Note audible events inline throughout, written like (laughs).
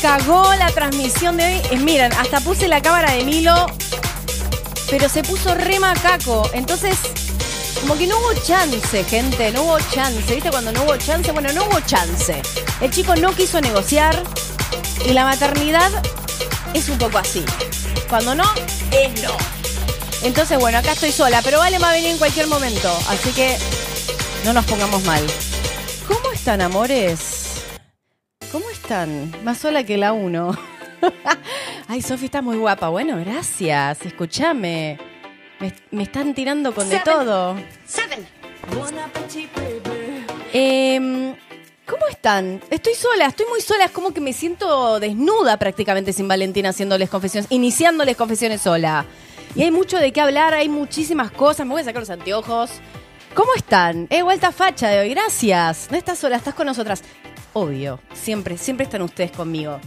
cagó la transmisión de hoy. Eh, miren, hasta puse la cámara de Milo, pero se puso re macaco. Entonces, como que no hubo chance, gente, no hubo chance. ¿Viste cuando no hubo chance? Bueno, no hubo chance. El chico no quiso negociar y la maternidad es un poco así. Cuando no, es no. Entonces, bueno, acá estoy sola, pero Vale va a venir en cualquier momento, así que no nos pongamos mal. ¿Cómo están, amores? ¿Cómo están? Más sola que la uno. (laughs) Ay, Sofi está muy guapa. Bueno, gracias. Escúchame. Me, están tirando con de todo. Eh, ¿Cómo están? Estoy sola, estoy muy sola. Es como que me siento desnuda prácticamente sin Valentina haciéndoles confesiones, iniciándoles confesiones sola. Y hay mucho de qué hablar, hay muchísimas cosas. Me voy a sacar los anteojos. ¿Cómo están? Eh, vuelta facha de hoy. Gracias. No estás sola, estás con nosotras. Obvio, siempre, siempre están ustedes conmigo.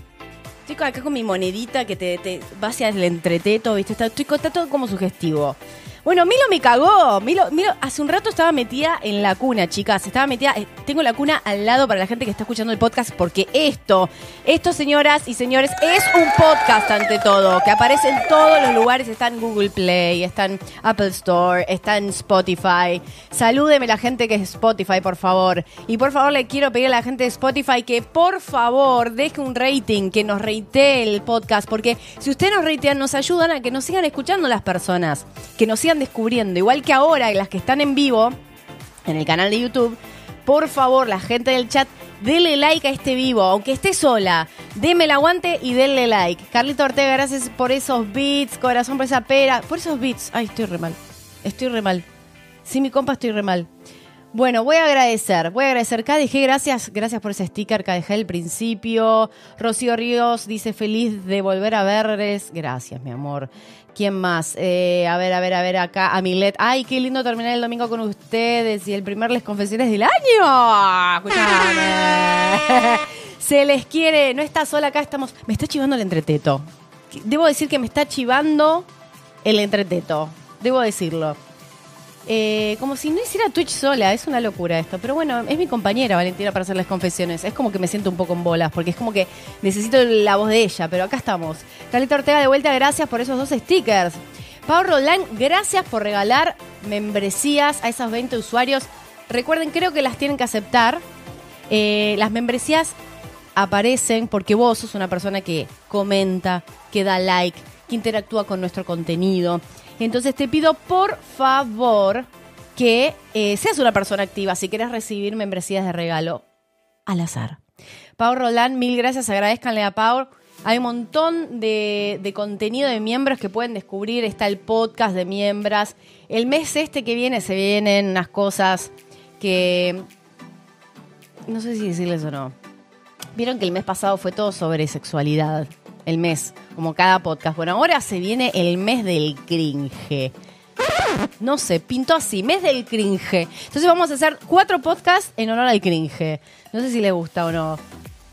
Estoy acá con mi monedita que te, te va hacia el entreteto, ¿viste? Estoy, está todo como sugestivo. Bueno, Milo me cagó. Milo, Milo, hace un rato estaba metida en la cuna, chicas. Estaba metida. Eh, tengo la cuna al lado para la gente que está escuchando el podcast, porque esto, esto, señoras y señores, es un podcast ante todo, que aparece en todos los lugares. Está en Google Play, está en Apple Store, está en Spotify. Salúdeme la gente que es Spotify, por favor. Y por favor, le quiero pedir a la gente de Spotify que por favor deje un rating, que nos reitee el podcast, porque si ustedes nos ratean, nos ayudan a que nos sigan escuchando las personas, que nos sigan descubriendo, igual que ahora, las que están en vivo en el canal de YouTube, por favor, la gente del chat, denle like a este vivo, aunque esté sola, déme el aguante y denle like. Carlito Ortega, gracias por esos beats, corazón por esa pera, por esos beats. Ay, estoy re mal, estoy re mal. Sí, mi compa, estoy re mal. Bueno, voy a agradecer, voy a agradecer. KDG, gracias, gracias por ese sticker KDG al principio. Rocío Ríos dice feliz de volver a verles. Gracias, mi amor. ¿Quién más? Eh, a ver, a ver, a ver, acá, a Milet. Ay, qué lindo terminar el domingo con ustedes y el primer Les Confesiones del año. Escuchame. (laughs) Se les quiere, no está sola acá, estamos. Me está chivando el entreteto. Debo decir que me está chivando el entreteto. Debo decirlo. Eh, como si no hiciera Twitch sola, es una locura esto. Pero bueno, es mi compañera Valentina para hacer las confesiones. Es como que me siento un poco en bolas, porque es como que necesito la voz de ella, pero acá estamos. Carlita Ortega, de vuelta, gracias por esos dos stickers. Pau Roland, gracias por regalar membresías a esos 20 usuarios. Recuerden, creo que las tienen que aceptar. Eh, las membresías aparecen porque vos sos una persona que comenta, que da like, que interactúa con nuestro contenido. Entonces te pido por favor que eh, seas una persona activa si quieres recibir membresías de regalo al azar. Pau Roland, mil gracias, agradezcanle a Pau. Hay un montón de, de, contenido de miembros que pueden descubrir. Está el podcast de miembros. El mes este que viene se vienen unas cosas que... No sé si decirles o no. Vieron que el mes pasado fue todo sobre sexualidad el mes, como cada podcast. Bueno, ahora se viene el mes del cringe. No sé, pintó así, mes del cringe. Entonces vamos a hacer cuatro podcasts en honor al cringe. No sé si le gusta o no.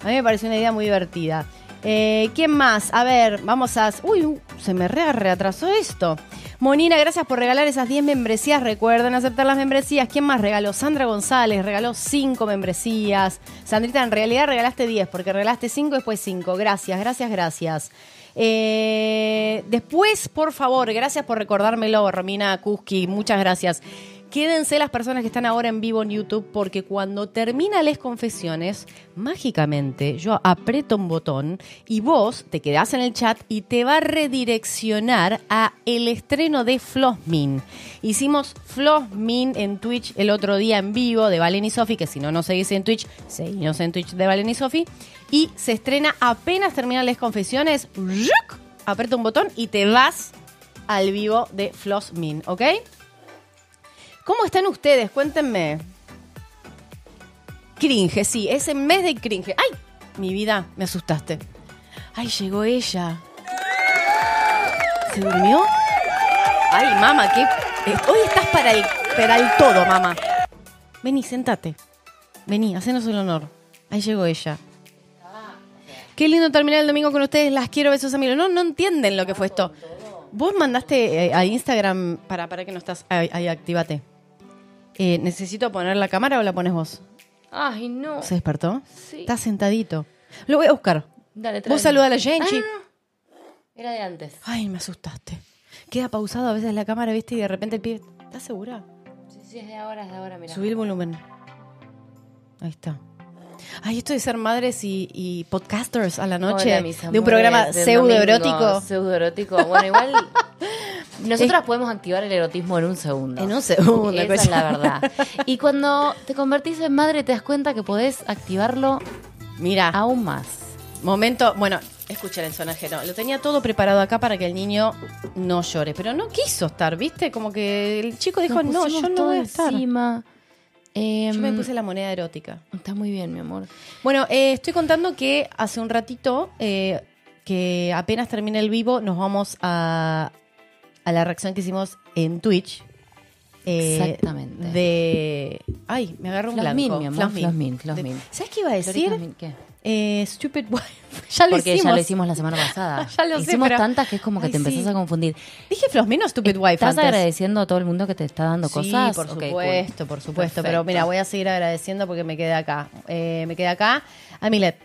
A mí me pareció una idea muy divertida. Eh, ¿Quién más? A ver, vamos a... Uy, se me reatrasó esto. Monina, gracias por regalar esas 10 membresías. Recuerden aceptar las membresías. ¿Quién más regaló? Sandra González regaló 5 membresías. Sandrita, en realidad regalaste 10 porque regalaste 5 y después 5. Gracias, gracias, gracias. Eh, después, por favor, gracias por recordármelo, Romina Kuski. Muchas gracias. Quédense las personas que están ahora en vivo en YouTube porque cuando termina las confesiones, mágicamente yo aprieto un botón y vos te quedás en el chat y te va a redireccionar a el estreno de Flossmin. Hicimos Flossmin en Twitch el otro día en vivo de Valen y Sofi, que si no nos seguís en Twitch, seguimos en Twitch de Valen y Sofi. Y se estrena apenas terminan las confesiones, aprieta un botón y te vas al vivo de Flossmin, ¿ok? ¿Cómo están ustedes? Cuéntenme. Cringe, sí, es el mes de cringe. ¡Ay! Mi vida, me asustaste. ¡Ay, llegó ella! ¿Se durmió? ¡Ay, mamá, qué. Hoy estás para el, para el todo, mamá. Vení, sentate. Vení, hacenos el honor. Ahí llegó ella. Qué lindo terminar el domingo con ustedes. Las quiero, besos amigos. No, no entienden lo que fue esto. Vos mandaste eh, a Instagram para, para que no estás. Ahí, ahí activate. Eh, ¿Necesito poner la cámara o la pones vos? Ay, no. ¿Se despertó? Sí. Está sentadito. Lo voy a buscar. Dale, Vos saluda a la Genchi. Ah. Era de antes. Ay, me asustaste. Queda pausado a veces la cámara, ¿viste? Y de repente el pibe... ¿Estás segura? Sí, sí, es de ahora, es de ahora, mira. Subí el volumen. Ahí está. Ay, esto de ser madres y, y podcasters a la noche Hola, de un programa pseudoerótico. Pseudoerótico. Bueno, igual. (laughs) Nosotras podemos activar el erotismo en un segundo. En un segundo. Esa es la verdad. (laughs) Y cuando te convertís en madre, te das cuenta que podés activarlo Mira, aún más. momento. Bueno, escuchen el sonajero. Lo tenía todo preparado acá para que el niño no llore, pero no quiso estar, ¿viste? Como que el chico dijo, no, yo no voy a estar. encima. Em, Yo me puse la moneda erótica. Está muy bien, mi amor. Bueno, eh, estoy contando que hace un ratito, eh, que apenas termine el vivo, nos vamos a, a la reacción que hicimos en Twitch. Eh, Exactamente. De. Ay, me agarró un Flasmin, blanco. mi amor, Flasmin. Flasmin, Flasmin. De- ¿Sabes qué iba a decir? Florita, ¿Qué? Eh, stupid Wife. (laughs) ya lo Porque hicimos. ya lo hicimos la semana pasada. (laughs) Ya lo sé, hicimos pero- tantas que es como que Ay, te empezás sí. a confundir. Dije Flosmin o Stupid Wife ¿Estás antes? agradeciendo a todo el mundo que te está dando Sí, cosas? por cool. supuesto, por supuesto. Pero mira, voy a seguir agradeciendo porque me quedé acá. Eh, me quedé acá. Amilet,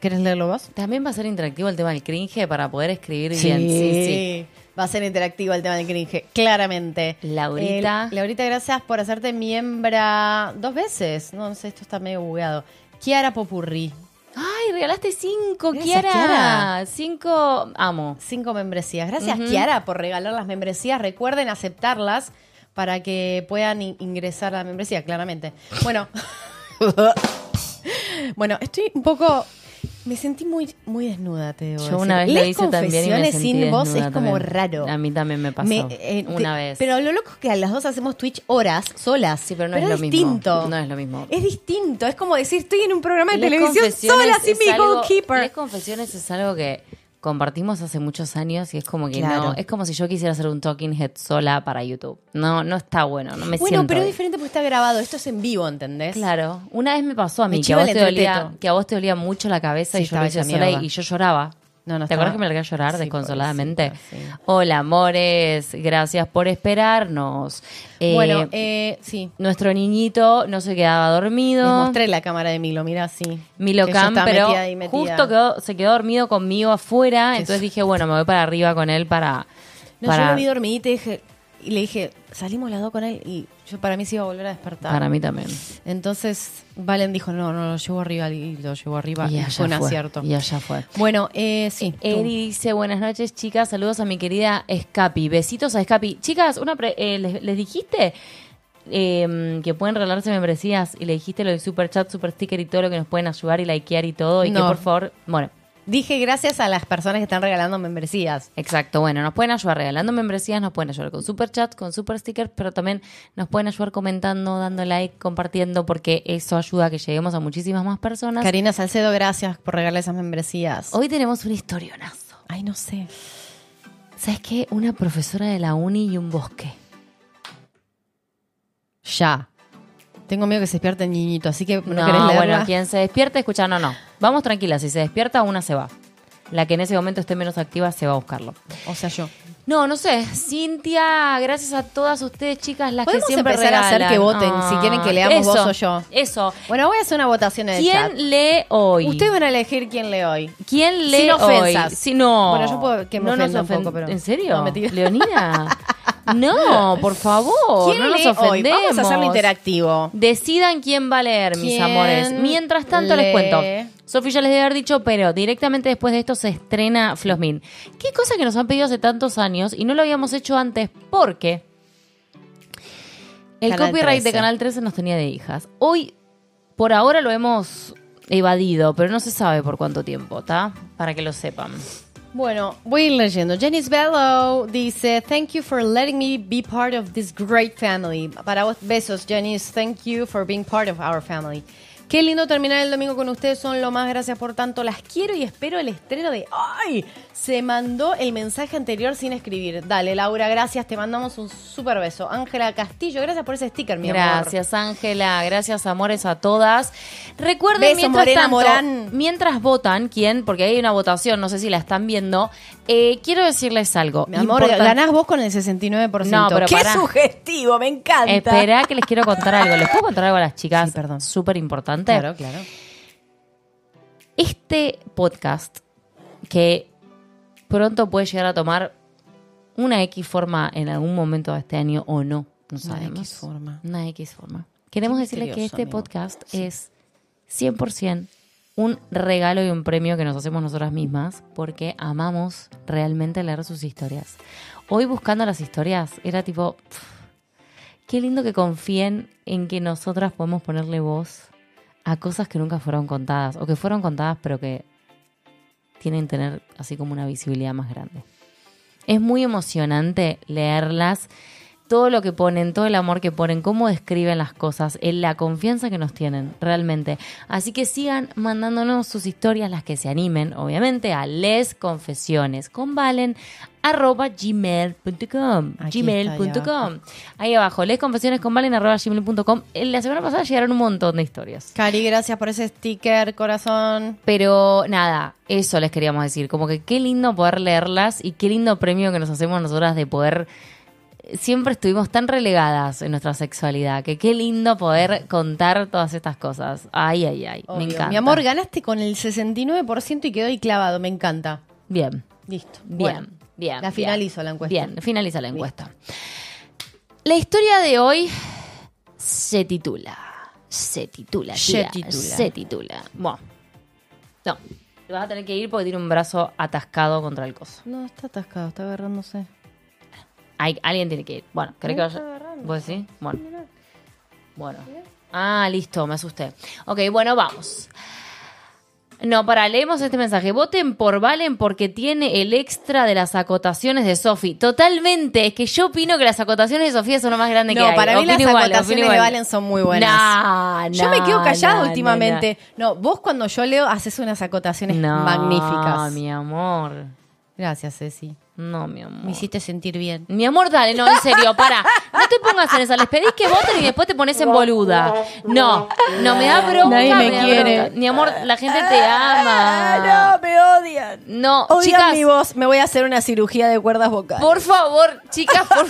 ¿querés leerlo vos? También va a ser interactivo el tema del cringe para poder escribir bien. Sí, sí. Va a ser interactivo el tema del cringe, claramente. Laurita. Eh, Laurita, gracias por hacerte miembra dos veces. No, no sé, esto está medio bugueado. Kiara Popurri. Ay, regalaste cinco, Gracias, Kiara. Kiara. Cinco, amo. Cinco membresías. Gracias, Kiara, por regalar las membresías. Recuerden aceptarlas para que puedan in- ingresar a la membresía, claramente. Bueno. (laughs) bueno, estoy un poco. Me sentí muy, muy desnuda, te debo Yo decir. una vez lo hice también y me confesiones sentí sin voz es como también. raro. A mí también me pasó. Me- eh, una te- vez. Pero lo loco es que a las dos hacemos Twitch horas solas. Sí, pero no es lo mismo. distinto. No es lo mismo. Es distinto. Es como decir, estoy en un programa de Les televisión sola sin mi algo- goalkeeper. Les confesiones es algo que compartimos hace muchos años y es como que Claro. no, es como si yo quisiera hacer un talking head sola para YouTube. No, no está bueno, no me Bueno, siento. pero es diferente porque está grabado. Esto es en vivo, ¿entendés? Claro, una vez me pasó a Me mí que a, dolía, que a vos te dolía mucho la cabeza Sí, y yo lo estaba hice hecha sola y, mierda. y yo lloraba. No, no ¿Te estaba- acuerdas que me largué a llorar Sí, desconsoladamente? sí. Hola, amores, gracias por esperarnos. Eh, Bueno, eh, sí. nuestro niñito no se quedaba dormido. Les mostré la cámara de Milo, mira así. Milo Que Cam, pero metida ahí, metida. justo quedó- se quedó dormido conmigo afuera, Sí, entonces sí. dije, bueno, me voy para arriba con él para... No, para yo lo vi y, dije, y le dije, salimos las dos con él y yo para mí se iba a volver a despertar. para mí también. Entonces Valen dijo, no, no, lo llevo arriba y lo llevo arriba. Y allá fue un acierto. Y allá fue. Bueno, eh, sí. Eri dice, buenas noches, chicas. Saludos a mi querida Escapi. Besitos a Escapi. Chicas, una pre- eh, ¿les, les dijiste eh, que pueden regalarse membresías? Y le dijiste lo de super chat, super sticker y todo lo que nos pueden ayudar y likear y todo. Y que por favor, bueno, Dije gracias a las personas que están regalando membresías. exacto. Bueno, nos pueden ayudar regalando membresías, nos pueden ayudar con super chat, con super stickers, pero también nos pueden ayudar comentando, dando like, compartiendo, porque eso ayuda a que lleguemos a muchísimas más personas. Karina Salcedo, gracias por regalar esas membresías. Hoy tenemos un historionazo. Ay, no sé. ¿Sabes qué? Una profesora de la uni y un bosque. Ya. Tengo miedo que se despierte el niñito, así que no, No, querés leerla. bueno, quien se despierta, escucha, no, no. Vamos tranquila, si se despierta, una se va. La que en ese momento esté menos activa se va a buscarlo. O sea, yo. No, no sé. Cintia, gracias a todas ustedes, chicas, las que Podemos siempre empezar a hacer que voten, si quieren que leamos eso, vos o yo. Eso. Bueno, voy a hacer una votación en el chat. ¿Quién lee hoy? Ustedes van a elegir quién lee hoy. ¿Quién lee Sin hoy? ofensas. Si no. Bueno, yo puedo que me no nos ofenda un poco, pero- ¿En serio? No. Leonina. (laughs) no, (laughs) por favor. ¿Quién no nos lee hoy? ofendemos. Vamos a hacerlo interactivo. Decidan quién va a leer, mis ¿Quién amores. Mientras tanto les lee? cuento. Sofía ya les debe haber dicho, pero directamente después de esto se estrena Flosmin. Qué cosa que nos han pedido hace tantos años y no lo habíamos hecho antes porque el Canal copyright de 13. Canal 13 nos tenía de hijas. Hoy, por ahora lo hemos evadido, pero no se sabe por cuánto tiempo, ¿está? Para que lo sepan. Bueno, voy leyendo. Janice Bello dice, thank you for letting me be part of this great family. Para vos, besos, Janice. Thank you for being part of our family. Qué lindo terminar el domingo con ustedes, son lo más, gracias por tanto. Las quiero y espero el estreno de... ¡Ay! Se mandó el mensaje anterior sin escribir. Dale, Laura, gracias, te mandamos un súper beso. Ángela Castillo, gracias por ese sticker, mi amor. Gracias, Ángela. Gracias, amores, a todas. Recuerden, Beso, mientras, Morena tanto, Morán. mientras votan, quién, porque hay una votación, no sé si la están viendo, eh, quiero decirles algo. Mi amor, ganás vos con el 69%. No, pero Qué pará. sugestivo, me encanta. Espera que les quiero contar algo. ¿Les puedo contar algo a las chicas? Sí, perdón. Súper importante. Claro, claro. Este podcast, que pronto puede llegar a tomar una X forma en algún momento de este año o no, no sabemos. X forma. Una X forma. Queremos Qué decirles que este amigo. podcast es 100% un regalo y un premio que nos hacemos nosotras mismas porque amamos realmente leer sus historias. Hoy buscando las historias era tipo, qué lindo que confíen en que nosotras podemos ponerle voz a cosas que nunca fueron contadas o que fueron contadas pero que tienen que tener así como una visibilidad más grande. Es muy emocionante leerlas, todo lo que ponen, todo el amor que ponen, cómo describen las cosas, en la confianza que nos tienen, realmente. Así que sigan mandándonos sus historias, las que se animen, obviamente, a lesconfesiones con Valen arroba gmail.com gmail.com ahí abajo lesconfesiones con Valen arroba gmail.com En la semana pasada llegaron un montón de historias Cari, gracias por ese sticker, corazón. pero nada, eso les queríamos decir. Como que qué lindo poder leerlas y qué lindo premio que nos hacemos nosotras de poder. Siempre estuvimos tan relegadas en nuestra sexualidad que qué lindo poder contar todas estas cosas. Ay, ay, ay. Obvio. Me encanta. Mi amor, ganaste con el 69% y quedó ahí clavado. Me encanta. Bien, Listo. bien, Bueno, bien. La bien. finalizo la encuesta. Bien, finaliza la encuesta. La historia de hoy se titula. Se titula, Se tía, titula. Se titula. Bueno. No. Te vas a tener que ir porque tiene un brazo atascado contra el coso. No, está atascado, está agarrándose. Hay, alguien tiene que ir. Bueno, ¿querés que No, vaya? ¿Vos decís? Bueno. Bueno. Ah, listo, me asusté. Ok, bueno, vamos. No, para, leemos este mensaje. Voten por Valen porque tiene el extra de las acotaciones de Sofi. Totalmente. Es que yo opino que las acotaciones de Sofía son lo más grande que No, hay. para mí las igual, acotaciones de. Valen son muy buenas. Nah, Yo me quedo callada nah, últimamente. No, vos cuando yo leo haces unas acotaciones. No, magníficas. mi amor. Gracias, Ceci. No, mi amor. Me hiciste sentir bien. Mi amor, dale, no, en serio, para. No te pongas en esa. Les pedís que voten y después te pones en boluda. No, no, me da bronca. Nadie me quiere. Mi amor, la gente te ama. Ah, no, me odian. No, Odian chicas, mi voz. Me voy a hacer una cirugía de cuerdas vocales. por favor, chicas, por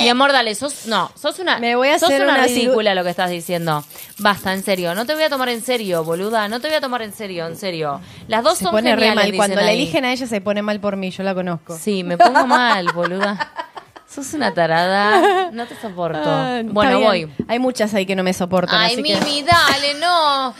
Mi amor, dale, sos, no, sos una, Me voy a sos hacer una, una ridícula lo que estás diciendo. Basta, en serio, no te voy a tomar en serio, boluda, no te voy a tomar en serio, en serio. Las dos se son pone re geniales, mal. Cuando la eligen a ella se pone mal por mí. Yo la conozco. Sí, me pongo mal, boluda. Sos una tarada, no te soporto. Ah, bueno, voy. Hay muchas ahí que no me soportan. Ay, así que- Mimi, dale, no.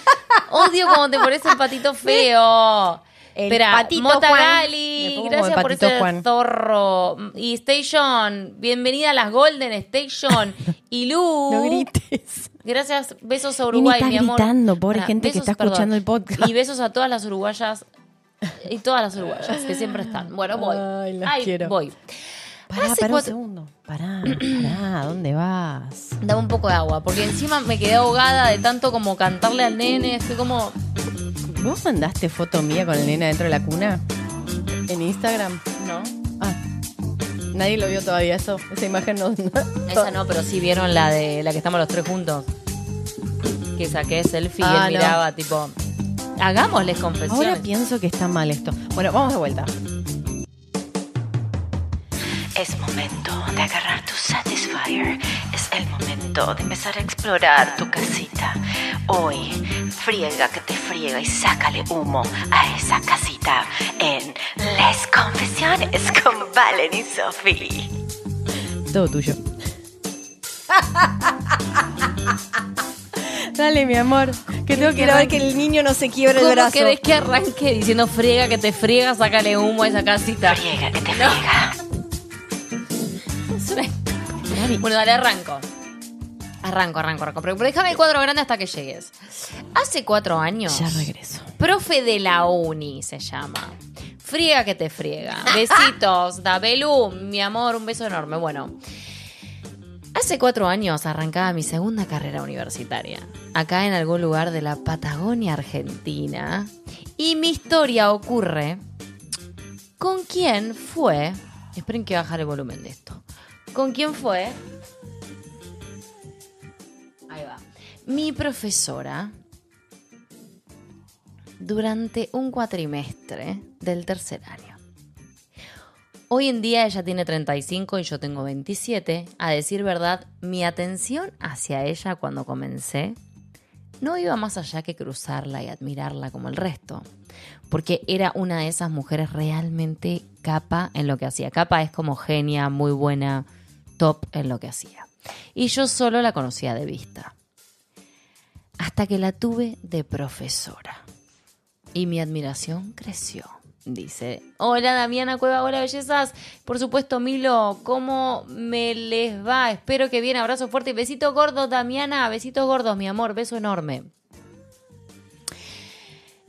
Odio cuando te pones el patito feo. El Espera, patito Mota Juan. Gali, como gracias el por Juan. zorro. Y Station, bienvenida a las Golden Station. Y Lu, No grites. gracias, besos a Mimi Uruguay, está mi amor. gritando, pobre gente que está perdón. escuchando el podcast. Y besos a todas las uruguayas y todas las uruguayas que siempre están. Bueno, voy. Ay, las quiero. voy. Pará, Hace pará un cuatro- segundo. Pará, pará. ¿Dónde vas? Dame un poco de agua, porque encima me quedé ahogada de tanto como cantarle al nene. Estoy como. ¿Vos mandaste foto mía con el nena dentro de la cuna? ¿En Instagram? No. Ah. Nadie lo vio todavía eso. Esa imagen no. Esa no, pero sí vieron la de la que estamos los tres juntos. Que saqué selfie y Ah, él no. miraba, tipo. Hagámosles confesiones. Ahora pienso que está mal esto. Bueno, vamos de vuelta. Es momento de agarrar tu Satisfyer. Es el momento de empezar a explorar tu casita. Hoy, friega que te friega y sácale humo a esa casita en Les Confesiones con Valen y Sophie. Todo tuyo. (laughs) Dale, mi amor. Que tengo que ir a ver que el niño no se quiebre el ¿Cómo brazo. querés que arranque diciendo friega que te friega, sácale humo a esa casita? Friega que te friega. Es (laughs) una- Bueno, dale, arranco. Arranco, arranco, arranco. Pero, pero déjame el cuadro grande hasta que llegues. Hace cuatro años. Ya regreso. Profe de la uni se llama. Friega que te friega. Besitos, (laughs) Dabelu, mi amor, un beso enorme. Bueno, Hace cuatro años arrancaba mi segunda carrera universitaria, acá en algún lugar de la Patagonia Argentina. Y mi historia ocurre con quién fue. Esperen que bajar el volumen de esto. ¿Con quién fue? Ahí va. Mi profesora durante un cuatrimestre del tercer año. Hoy en día ella tiene 35 y yo tengo 27. A decir verdad, mi atención hacia ella cuando comencé no iba más allá que cruzarla y admirarla como el resto, porque era una de esas mujeres realmente capa en lo que hacía. Capa es como genia, muy buena, top en lo que hacía. Y yo solo la conocía de vista. Hasta que la tuve de profesora. Y mi admiración creció. Dice, hola Damiana Cueva, hola bellezas. Por supuesto, Milo, ¿cómo me les va? Espero que bien, abrazo fuerte y besito gordo, Damiana, besitos gordos, mi amor, beso enorme.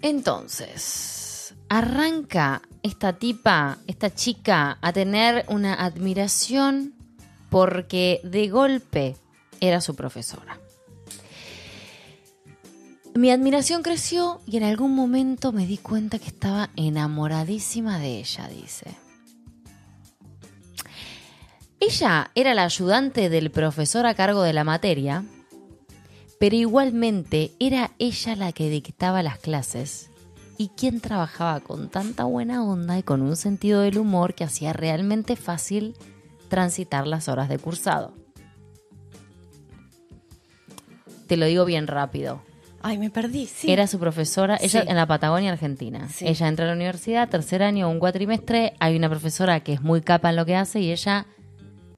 Entonces, arranca esta tipa, esta chica, a tener una admiración porque de golpe era su profesora. Mi admiración creció y en algún momento me di cuenta que estaba enamoradísima de ella, dice. Ella era la ayudante del profesor a cargo de la materia, pero igualmente era ella la que dictaba las clases y quien trabajaba con tanta buena onda y con un sentido del humor que hacía realmente fácil transitar las horas de cursado. Te lo digo bien rápido. Ay, me perdí, sí. Era su profesora, ella Sí. en la Patagonia, Argentina. Sí. Ella entra a la universidad, tercer año, un cuatrimestre. Hay una profesora que es muy capa en lo que hace y ella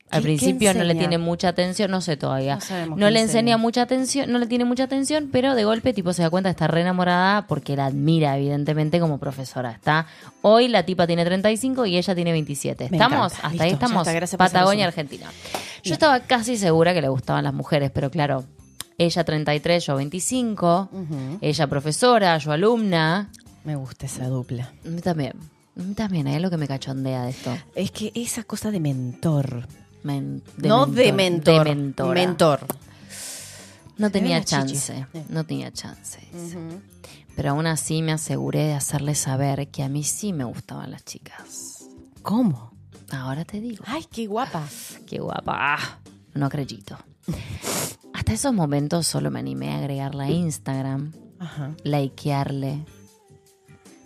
al ¿Qué- principio no le tiene mucha atención, no sé todavía. No No le enseña. enseña mucha atención, no le tiene mucha atención, pero de golpe tipo se da cuenta de estar re enamorada porque la admira evidentemente como profesora. Está hoy la tipa tiene 35 y ella tiene 27. Me ¿Estamos? Hasta ahí Listo, estamos. está, Patagonia. Argentina. Yo estaba casi segura que le gustaban las mujeres, pero claro, ella 33, yo 25. Ujú. Ella profesora, yo alumna. Me gusta esa dupla. A mí también. A mí también, hay algo que me cachondea de esto. Es que esa cosa de mentor. Men- de no de mentor. De mentora. Mentor. No tenía chance. Sí. No tenía chance. Pero aún así me aseguré de hacerle saber que a mí sí me gustaban las chicas. ¿Cómo? Ahora te digo. Ay, qué guapa. Qué guapa. Ah, No acredito. Hasta esos momentos solo me animé a agregarla a Instagram, Ajá. likearle,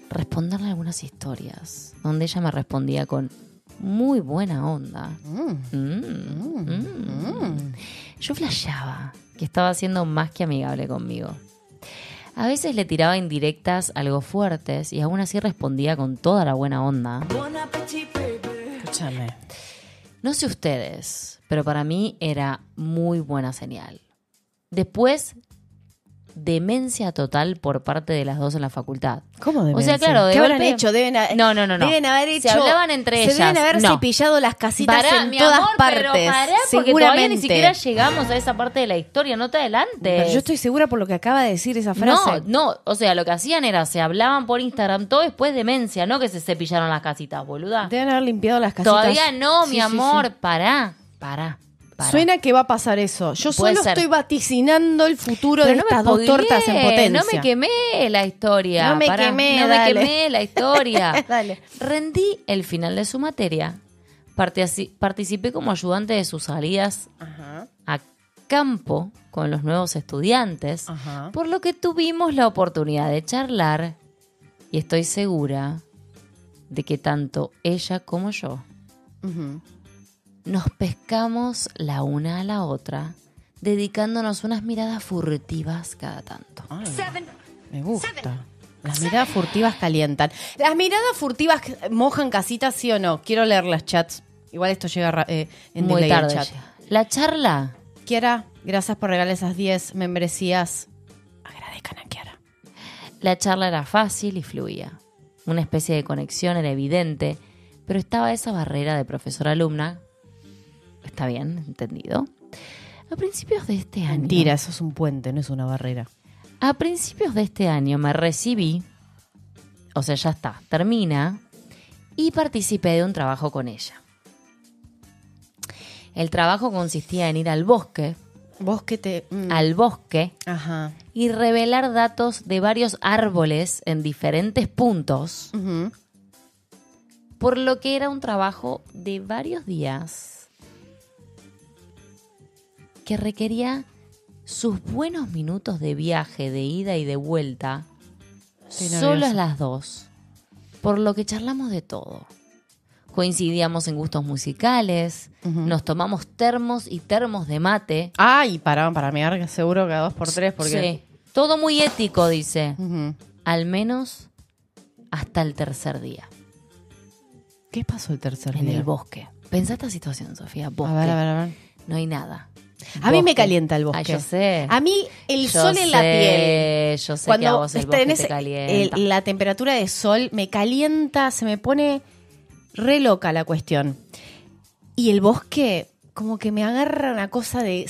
responderle algunas historias, donde ella me respondía con muy buena onda. Mm. Mm, mm. Yo flasheaba que estaba siendo más que amigable conmigo. A veces le tiraba indirectas algo fuertes y aún así respondía con toda la buena onda. Escúchame. No sé ustedes, pero para mí era muy buena señal. Después, demencia total por parte de las dos en la facultad. ¿Cómo deben O sea, claro, de ¿Qué habrán golpe- hecho? Deben ha- No, no, no, no. Deben haber hecho. Se hablaban entre se ellas. deben haber No. cepillado las casitas Pará, en mi todas amor, partes. Pero pará, porque todavía ni siquiera llegamos a esa parte de la historia, no te adelantes. Pero yo estoy segura por lo que acaba de decir esa frase. No, no, o sea, lo que hacían era, se hablaban por Instagram todo después demencia, no que se cepillaron las casitas, boluda. Deben haber limpiado las casitas. Todavía no, Sí, mi sí, amor, sí. pará, pará. Suena que va a pasar eso. Yo Puede solo ser. estoy vaticinando el futuro Pero de no estas dos tortas en potencia. No me quemé la historia. No me pará, quemé, No dale. me quemé la historia. (laughs) Dale. Rendí el final de su materia. Partici- Participé como ayudante de sus salidas Ajá. a campo con los nuevos estudiantes, Ajá. por lo que tuvimos la oportunidad de charlar y estoy segura de que tanto ella como yo. Nos pescamos la una a la otra, dedicándonos unas miradas furtivas cada tanto. Ay, me gusta. Las miradas furtivas calientan. ¿Las miradas furtivas mojan casitas, sí o no? Quiero leer las chats. Igual esto llega eh, en Muy tarde. chat. La charla Kiara, gracias por regalar esas 10 membresías. Agradezcan a Kiara. La charla era fácil y fluía. Una especie de conexión era evidente, pero estaba esa barrera de profesor-alumna. Está bien, entendido. A principios de este año. Mentira, eso es un puente, no es una barrera. A principios de este año me recibí, o sea, ya está, termina, y participé de un trabajo con ella. El trabajo consistía en ir al bosque, Vos que te... mm, al bosque, Ajá. y revelar datos de varios árboles en diferentes puntos, Ujú. por lo que era un trabajo de varios días que requería sus buenos minutos de viaje de ida y de vuelta, Estoy solas nerviosa. las dos, por lo que charlamos de todo. Coincidíamos en gustos musicales, nos tomamos termos y termos de mate. Ay, para, para mear seguro que a dos por tres, porque... Sí. Todo muy ético, dice. Al menos hasta el tercer día. ¿Qué pasó el tercer En día? el bosque. Pensá esta situación, Sofía. Bosque. A ver, a ver, a ver. No hay nada. A mí me Bosque. calienta el bosque. Ay, yo sé. A mí el Yo sol en la sé, piel. Yo sé que a vos el bosque tenés te calienta. el- la temperatura de sol me calienta, se me pone re loca la cuestión. Y el bosque, como que me agarra una cosa de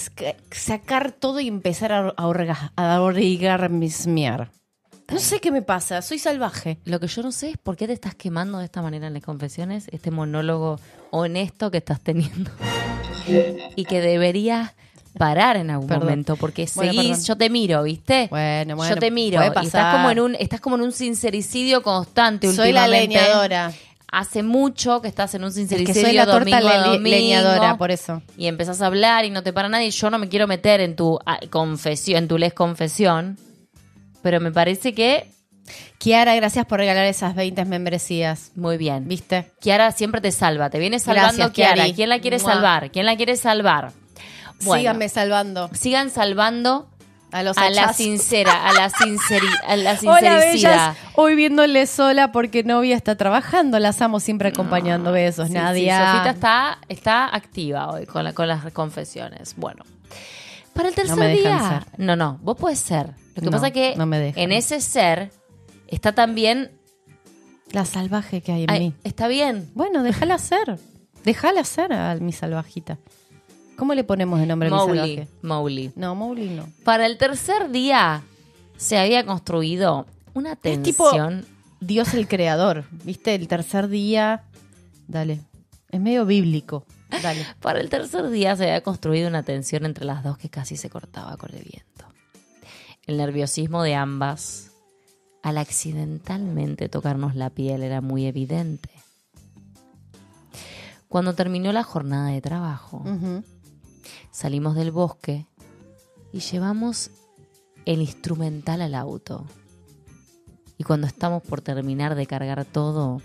sacar todo y empezar a, a, orga- a orgasmear. No sé qué me pasa, soy salvaje. Lo que yo no sé es por qué te estás quemando de esta manera en las confesiones, este monólogo honesto que estás teniendo. Y que deberías parar en algún Perdón. momento, porque Bueno, seguís, perdón. yo te miro, ¿viste? Bueno, bueno, yo te miro. puede y estás pasar. como en un, estás como en un sincericidio constante Soy la leñadora. Hace mucho que estás en un Es sincericidio que soy la torta domingo a le- domingo, leñadora, por eso. y empezás a hablar y no te para nadie. Yo no me quiero meter en tu ah, confesión, en tu les confesión, pero me parece que Kiara, gracias por regalar esas 20 membresías. muy bien. ¿Viste? Kiara siempre te salva, te viene salvando Gracias, Kiara. Kiari. ¿Quién la quiere Mua. salvar? ¿Quién la quiere salvar? Bueno, Síganme salvando sigan salvando a los a la sincera, a la sinceri, a la (laughs) Hola, sincericida. bellas. Hoy viéndole sola porque novia está trabajando. Las amo siempre acompañando. Besos, Sí, Nadia. sí, Sofita está, está activa hoy con, la- con las confesiones. Bueno. Para el tercer me día. ser. No, no, vos puedes ser. Lo que No, pasa es que en ese ser está también. La salvaje que hay en ay, mí. está bien. Bueno, déjala ser. Déjala ser a mi salvajita. ¿Cómo le ponemos el nombre a mi Mowgli. salvaje? Mowgli. No, Mowgli no. Para el tercer día se había construido una Es tipo tensión. Dios el creador. ¿Viste? El tercer día. Dale. Es medio bíblico. Dale. (laughs) Para el tercer día se había construido una tensión entre las dos que casi se cortaba con el viento. El nerviosismo de ambas al accidentalmente tocarnos la piel era muy evidente. Cuando terminó la jornada de trabajo, salimos del bosque y llevamos el instrumental al auto. Y cuando estamos por terminar de cargar todo,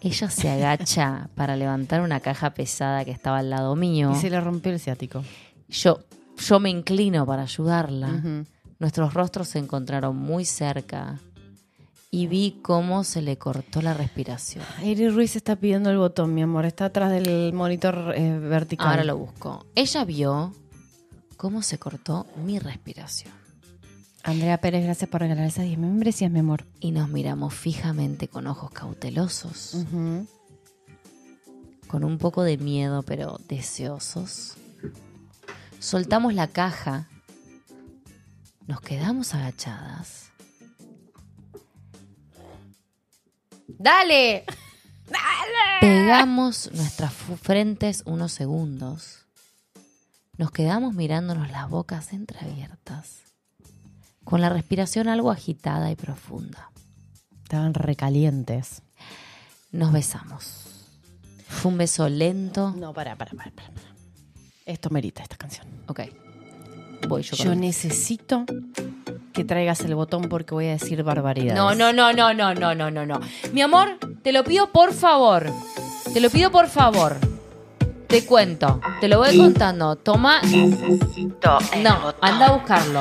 ella se agacha (laughs) para levantar una caja pesada que estaba al lado mío. Y se le rompió el ciático. Yo, yo me inclino para ayudarla. Nuestros rostros se encontraron muy cerca y vi cómo se le cortó la respiración. Eri Ruiz está pidiendo el botón, mi amor. Está atrás del monitor eh, vertical. Ahora lo busco. Ella vio cómo se cortó mi respiración. Andrea Pérez, gracias por regalar esas 10 membresías, mi amor. Y nos miramos fijamente con ojos cautelosos, con un poco de miedo, pero deseosos. Soltamos la caja, nos quedamos agachadas ¡Dale! Pegamos nuestras frentes unos segundos. Nos quedamos mirándonos las bocas entreabiertas, con la respiración algo agitada y profunda. Estaban recalientes. Nos besamos. Fue un beso lento. No, para, para, para, para. Esto merita esta canción. Ok. Voy yo. Yo con- necesito que traigas el botón porque voy a decir barbaridades. No, no, no, no, no, no, no, no, no. Mi amor, te lo pido por favor. Te lo pido por favor. Te cuento. Te lo voy contando. Toma. Necesito el No, botón. anda a buscarlo.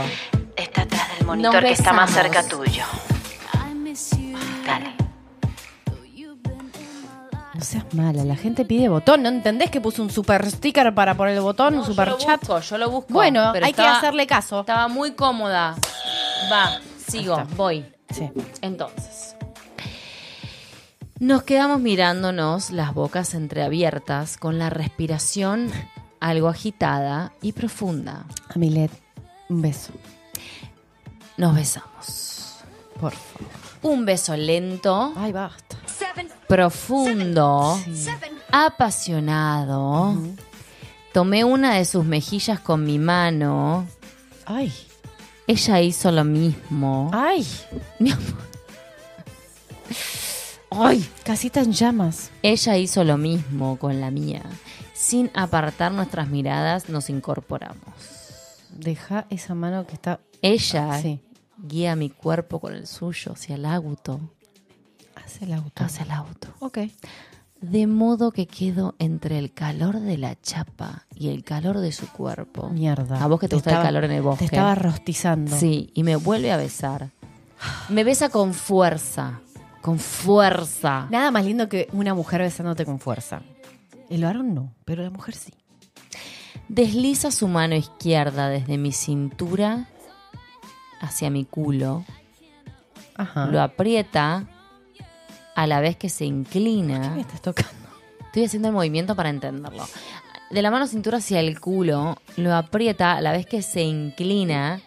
Está atrás del monitor que está más cerca tuyo. No seas mala, la gente pide botón. ¿No entendés que puso un super sticker para poner el botón, un super yo lo chat? busco, yo lo busco. Bueno, pero hay estaba- que hacerle caso. Estaba muy cómoda. Va, sigo, voy. Sí. Entonces. Nos quedamos mirándonos las bocas entreabiertas con la respiración algo agitada y profunda. Amilet, un beso, Nos besamos. por favor. Un beso lento, Ay, basta. Profundo, Sí. apasionado, Tomé una de sus mejillas con mi mano. Ay, Ella hizo lo mismo. ay. Mi amor. Ay. Casita en llamas. Ella hizo lo mismo con la mía. Sin apartar nuestras miradas, nos incorporamos. Deja esa mano que está. Ella Sí. guía mi cuerpo con el suyo hacia el auto. Hace el auto. Hacia el auto. Ok. De modo que quedo entre el calor de la chapa y el calor de su cuerpo. Mierda. A vos que te, gusta el calor en el bosque. Te estaba rostizando. Sí, y me vuelve a besar. Me besa con fuerza. Con fuerza. Nada más lindo que una mujer besándote con fuerza. El varón no, pero la mujer sí. Desliza su mano izquierda desde mi cintura hacia mi culo. Ajá. Lo aprieta a la vez que se ¿Qué me inclina. estás tocando? Estoy haciendo el movimiento para entenderlo. De la mano cintura hacia el culo, lo aprieta a la vez que se inclina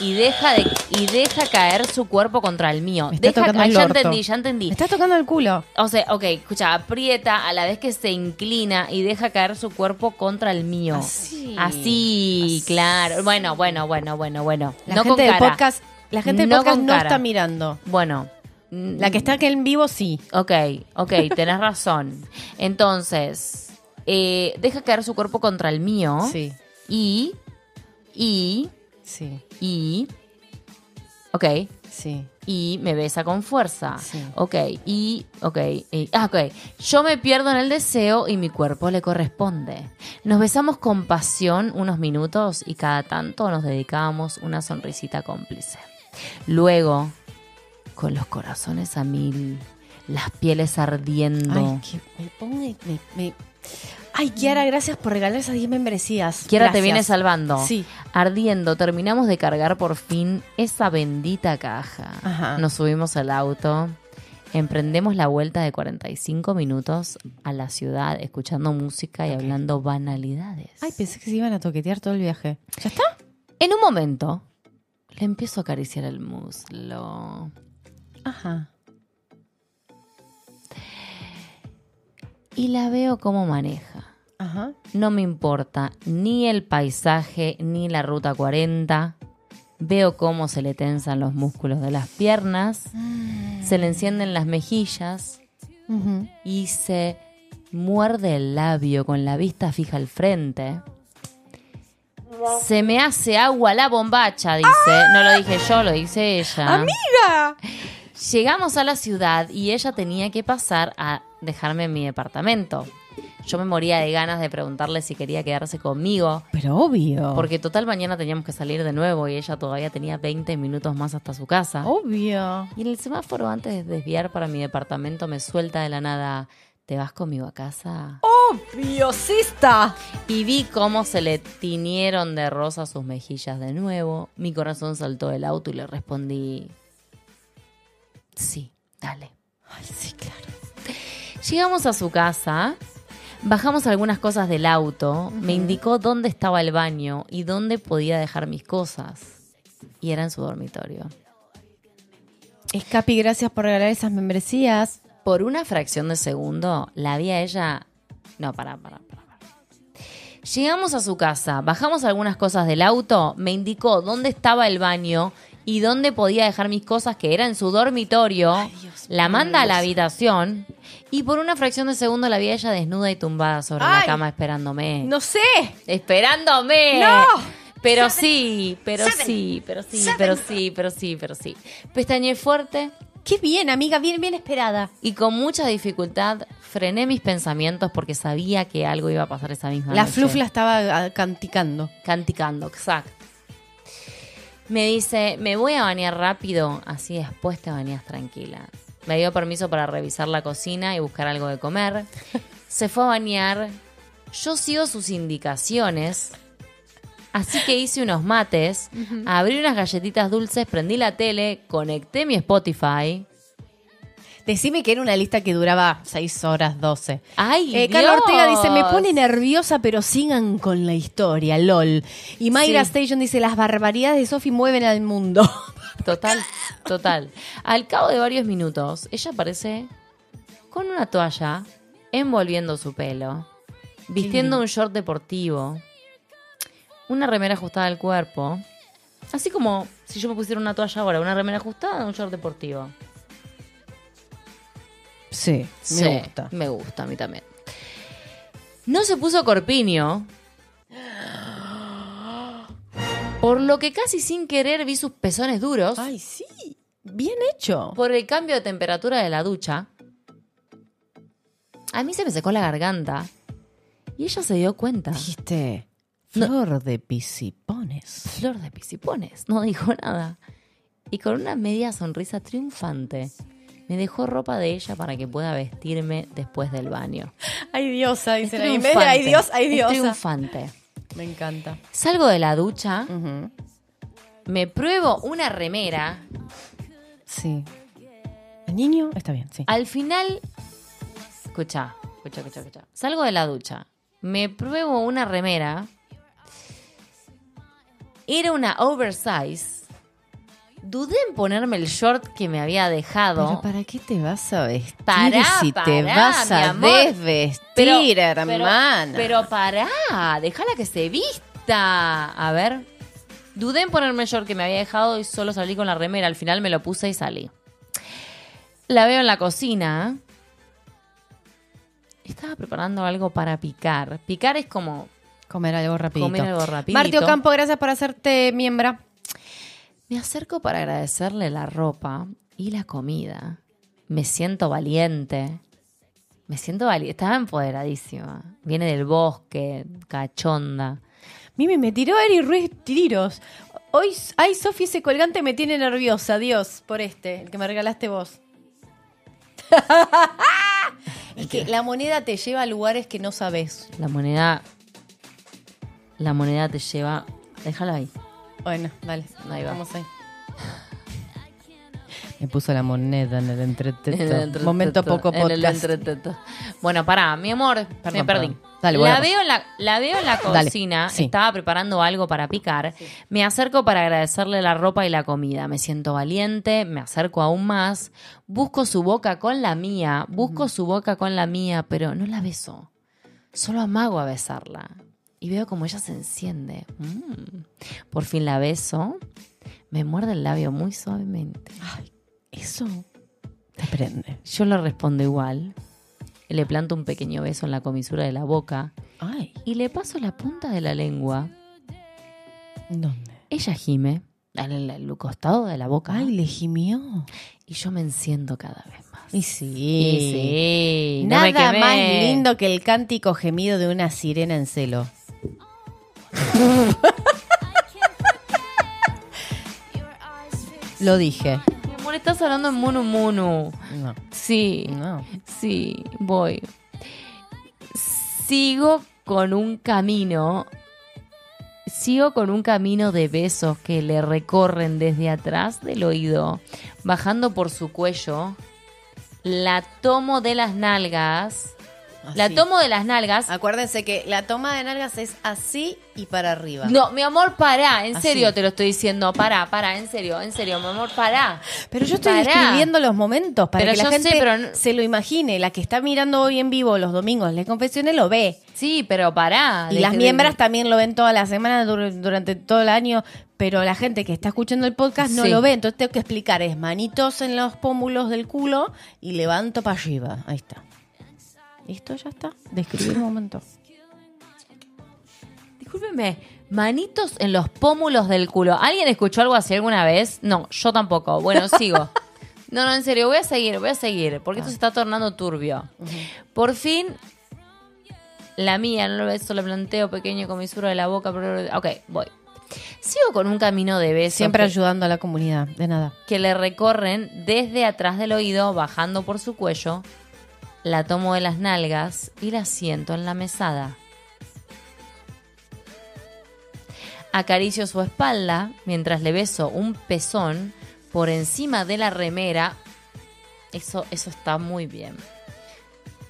y deja de y deja caer su cuerpo contra el mío. Me está Deja- tocando ah, el ya orto. entendí, ya entendí. Me estás tocando el culo. O sea, ok, escucha, aprieta a la vez que se inclina y deja caer su cuerpo contra el mío. Así. Así, claro. Bueno, bueno, bueno, bueno, bueno. La no gente con del podcast, la gente del No podcast no cara. está mirando. Bueno. La que está aquí en vivo sí. Ok, ok, tenés razón. Entonces, eh, deja caer su cuerpo contra el mío. Sí, Y, y, sí, y, ok, sí. y me besa con fuerza. Sí. Ok, y, ok, y- ah, ok. Yo me pierdo en el deseo y mi cuerpo le corresponde. Nos besamos con pasión unos minutos y cada tanto nos dedicábamos una sonrisita cómplice. Luego, con los corazones a mil, las pieles ardiendo. Ay, que me pongo... Me, me- Ay, Kiara, gracias por regalar esas 10 membresías. Kiara te viene salvando. Sí. Ardiendo, terminamos de cargar por fin esa bendita caja. Ajá. Nos subimos al auto, emprendemos la vuelta de 45 minutos a la ciudad, escuchando música y hablando banalidades. Ay, pensé que se iban a toquetear todo el viaje. ¿Ya está? En un momento, le empiezo a acariciar el muslo. Ajá. Y la veo cómo maneja. Ajá. No me importa ni el paisaje ni la ruta 40. Veo cómo se le tensan los músculos de las piernas, se le encienden las mejillas y se muerde el labio con la vista fija al frente. Se me hace agua la bombacha, dice. No lo dije yo, lo dice ella. ¡Amiga! Llegamos a la ciudad y ella tenía que pasar a dejarme en mi departamento. Yo me moría de ganas de preguntarle si quería quedarse conmigo, Pero obvio. porque total mañana teníamos que salir de nuevo y ella todavía tenía 20 minutos más hasta su casa. Obvio. Y en el semáforo antes de desviar para mi departamento me suelta de la nada, ¿te vas conmigo a casa? Obvio, está. Y vi cómo se le tiñeron de rosa sus mejillas de nuevo. Mi corazón saltó del auto y le respondí, sí, dale. Ay, sí, claro. Llegamos a su casa, bajamos algunas cosas del auto, me indicó dónde estaba el baño y dónde podía dejar mis cosas. Y era en su dormitorio. Escapi, gracias por regalar esas membresías. Por una fracción de segundo, la vi a ella... No, pará, pará, pará. pará. Llegamos a su casa, bajamos algunas cosas del auto, me indicó dónde estaba el baño y dónde podía dejar mis cosas, que era en su dormitorio. la manda a la habitación y por una fracción de segundo la vi a ella desnuda y tumbada sobre la Ay. cama esperándome. No sé. Esperándome. ¡No! Pero sí, pero sí, pero sí, pero sí, pero sí, pero sí. Pestañeé fuerte Qué bien, amiga, bien, bien esperada. y con mucha dificultad frené mis pensamientos porque sabía que algo iba a pasar esa misma La noche. flufla estaba canticando. Canticando, exacto. Me dice, me voy a bañar rápido, así después te bañas tranquila. Me dio permiso para revisar la cocina y buscar algo de comer. (laughs) Se fue a bañar. Yo sigo sus indicaciones. Así que hice unos mates, abrí unas galletitas dulces, prendí la tele, conecté mi Spotify. Decime que era una lista que duraba 6 horas 12. ¡Ay, Eh, Carla! Ortega dice, me pone nerviosa, pero sigan con la historia, lol. Y Mayra Sí. Station dice, las barbaridades de Sofi mueven al mundo. (laughs) Total, total. Al cabo de varios minutos, ella aparece con una toalla envolviendo su pelo. vistiendo un short deportivo, una remera ajustada al cuerpo, así como si yo me pusiera una toalla ahora, una remera ajustada, un short deportivo. Sí, Sí, me gusta. Me gusta, a mí también. No se puso corpiño. Por lo que casi sin querer vi sus pezones duros Ay, sí. Bien hecho. por el cambio de temperatura de la ducha. A mí se me secó la garganta. Y ella se dio cuenta. Dijiste, No. flor de pisipones. Flor de pisipones. No dijo nada. Y con una media sonrisa triunfante, me dejó ropa de ella para que pueda vestirme después del baño. Ay, diosa, Es. En vez de ay, Dios, ay, Es diosa. triunfante. Me encanta. Salgo de la ducha, me pruebo una remera. Sí. ¿El niño? Está bien, sí. Al final, escucha, escucha, escucha, escucha. Salgo de la ducha, me pruebo una remera. Era una oversize. Dudé en ponerme el short que me había dejado. Pero ¿para qué te vas a vestir Pará, si te vas a amor. desvestir, Pero- pero- hermana? Pero, pará, déjala que se vista. A ver. Dudé en ponerme el short que me había dejado y solo salí con la remera. Al final me lo puse y salí. La veo en la cocina. Estaba preparando algo para picar. Picar es como Comer algo rapidito. comer algo rapidito. Marti Ocampo, gracias por hacerte miembro. Me acerco para agradecerle la ropa y la comida. Me siento valiente. Me siento valiente. Estaba empoderadísima. Viene del bosque, cachonda. Mimi, me tiró Eri Ruiz tiros. Hoy, ay, Sofi, ese colgante me tiene nerviosa. Dios, por este, el que me regalaste vos. (laughs) es que la moneda te lleva a lugares que no sabes. La moneda. La moneda te lleva. Déjalo ahí. Bueno, dale. Ahí va. Vamos ahí. (laughs) Me puso la moneda en el entreteto. Momento poco podcast. Bueno, pará, mi amor, me perdí. Dale, la, veo en la, la veo en la Dale, cocina, sí. estaba preparando algo para picar. Me acerco para agradecerle la ropa y la comida. Me siento valiente, me acerco aún más. Busco su boca con la mía, busco su boca con la mía, pero no la beso. Solo amago a besarla. Y veo como ella se enciende. Mm. Por fin la beso. Me muerde el labio muy suavemente. Ay, eso te prende. Yo le respondo igual. Le planto un pequeño beso en la comisura de la boca Ay, y le paso la punta de la lengua. ¿dónde? Ella gime en el, el costado de la boca Ay, le gimió. y yo me enciendo cada vez más. Y sí. Y sí, Nada más lindo que el cántico gemido de una sirena en celo. (laughs) Lo dije. Mi amor, estás hablando en mono mono. No, Sí, no. sí, voy. Sigo con un camino. Sigo con un camino de besos que le recorren desde atrás del oído, bajando por su cuello. La tomo de las nalgas. La tomo de las nalgas. Acuérdense que la toma de nalgas es así y para arriba. No, mi amor, pará, en Así. serio te lo estoy diciendo, pará, pará, en serio, en serio, mi amor, pará. Pero yo estoy Pará. describiendo los momentos para Pero que la yo sé, gente pero no- se lo imagine. La que está mirando hoy en vivo los domingos Les Confesiones lo ve. Sí, pero pará. Y las de- miembros también lo ven toda la semana dur- durante todo el año, pero la gente que está escuchando el podcast no Sí. lo ve, entonces tengo que explicar, es manitos en los pómulos del culo y levanto para arriba. Ahí está. ¿Listo? Ya está. Describí el momento. Discúlpeme, manitos en los pómulos del culo. ¿Alguien escuchó algo así alguna vez? No, yo tampoco. Bueno, (laughs) sigo. No, no, en serio, voy a seguir, voy a seguir, porque esto se está tornando turbio. Por fin, la mía, no lo beso, le planteo pequeño comisura de la boca. pero- Ok, voy. Sigo con un camino de besos Siempre que, ayudando a la comunidad, de nada. que le recorren desde atrás del oído, bajando por su cuello. La tomo de las nalgas y la siento en la mesada. Acaricio su espalda mientras le beso un pezón por encima de la remera. Eso, eso está muy bien.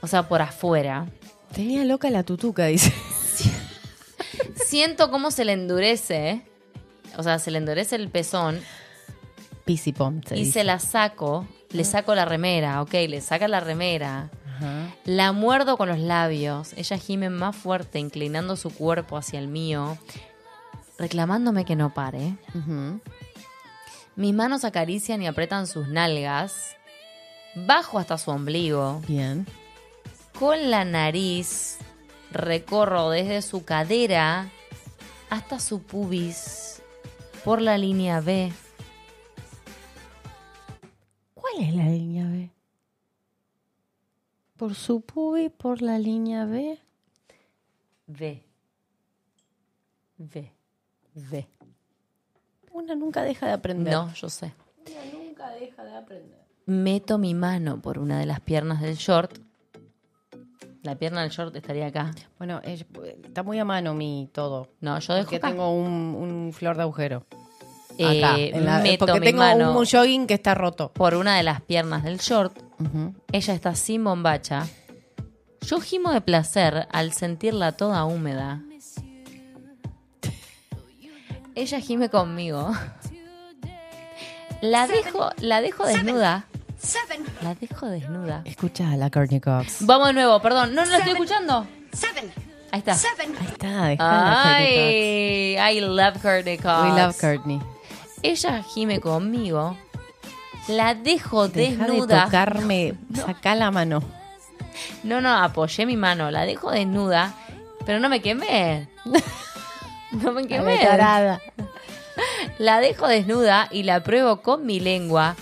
O sea, por afuera. Tenía loca la tutuca, dice. Siento cómo se le endurece. O sea, se le endurece el pezón Pisipom, se y dice. se la saco. Le saco la remera, ok, le saca la remera. Ajá. La muerdo con los labios. Ella gime más fuerte, inclinando su cuerpo hacia el mío, reclamándome que no pare. Mis manos acarician y apretan sus nalgas. Bajo hasta su ombligo. Bien. Con la nariz recorro desde su cadera hasta su pubis por la línea B. ¿Cuál es la línea B? Por su pubi, por la línea B. V. V. V. Una nunca deja de aprender. No, yo sé. Una nunca deja de aprender. Meto mi mano por una de las piernas del short. La pierna del short estaría acá. Bueno, está muy a mano mi todo. No, yo dejo Porque acá. tengo un, un flor de agujero. Eh, Acá. en la- meto porque mi tengo mano un jogging que está roto. por una de las piernas del short. Ella está sin bombacha. Yo gimo de placer al sentirla toda húmeda. Ella gime conmigo. La dejo, la dejo desnuda. Seven, La dejo desnuda. Escucha a la Courtney Cox. Vamos de nuevo, perdón. No, no la estoy escuchando. seven, Ahí está. seven, Ahí está, dejala, Ay, I love Courtney Cox. Cox. We love Courtney. Ella gime conmigo. La dejo Deja de desnuda. tocarme. (laughs) Saca la mano. No, no, apoyé mi mano, la dejo desnuda, pero no me quemé. (laughs) No me quemé. La dejo desnuda y la pruebo con mi lengua.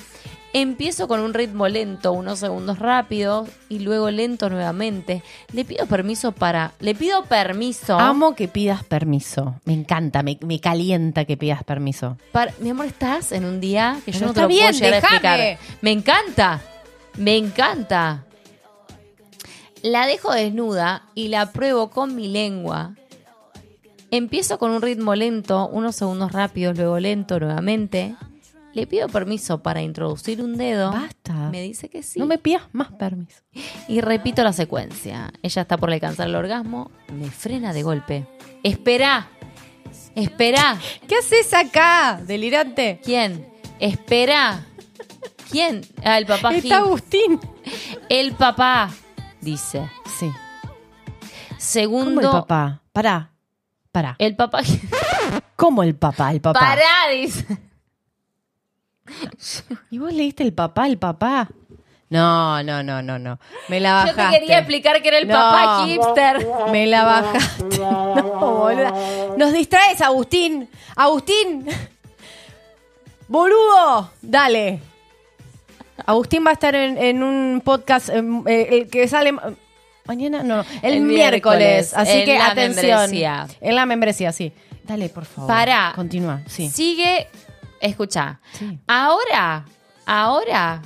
Empiezo con un ritmo lento, unos segundos rápidos y luego lento nuevamente. Le pido permiso para. Le pido permiso. Amo que pidas permiso. Me encanta, me, me calienta que pidas permiso. para- mi amor, estás en un día que yo no te lo bien, puedo llegar a explicar. Me encanta. Me encanta. La dejo desnuda y la pruebo con mi lengua. Empiezo con un ritmo lento, unos segundos rápidos, luego lento nuevamente. Le pido permiso para introducir un dedo. Basta. Me dice que sí. No me pidas más permiso. Y repito la secuencia. Ella está por alcanzar el orgasmo. Me frena de golpe. Espera. Espera. ¿Qué haces acá, delirante? ¿Quién? Espera. ¿Quién? Ah, el papá Está Gil. Agustín. El papá, dice. Sí. Segundo. ¿Cómo el papá? Pará. Pará. El papá. ¿Cómo el papá? El papá. Pará, dice. (laughs) ¿Y vos leíste el papá, el papá? No, no, no, no, no. Me la Yo bajaste. te quería explicar que era el No. papá hipster. Me la bajaste. (laughs) No, boluda. Nos distraes, Agustín. Agustín. Boludo. Dale. Agustín va a estar en, en un podcast em, eh, que sale ma- mañana, no, el, El miércoles. miércoles, Así en que la atención. membresía. En la membresía, sí. Dale, por favor. Pará. Continúa, sí. Sigue. Escucha. Sí. Ahora. Ahora.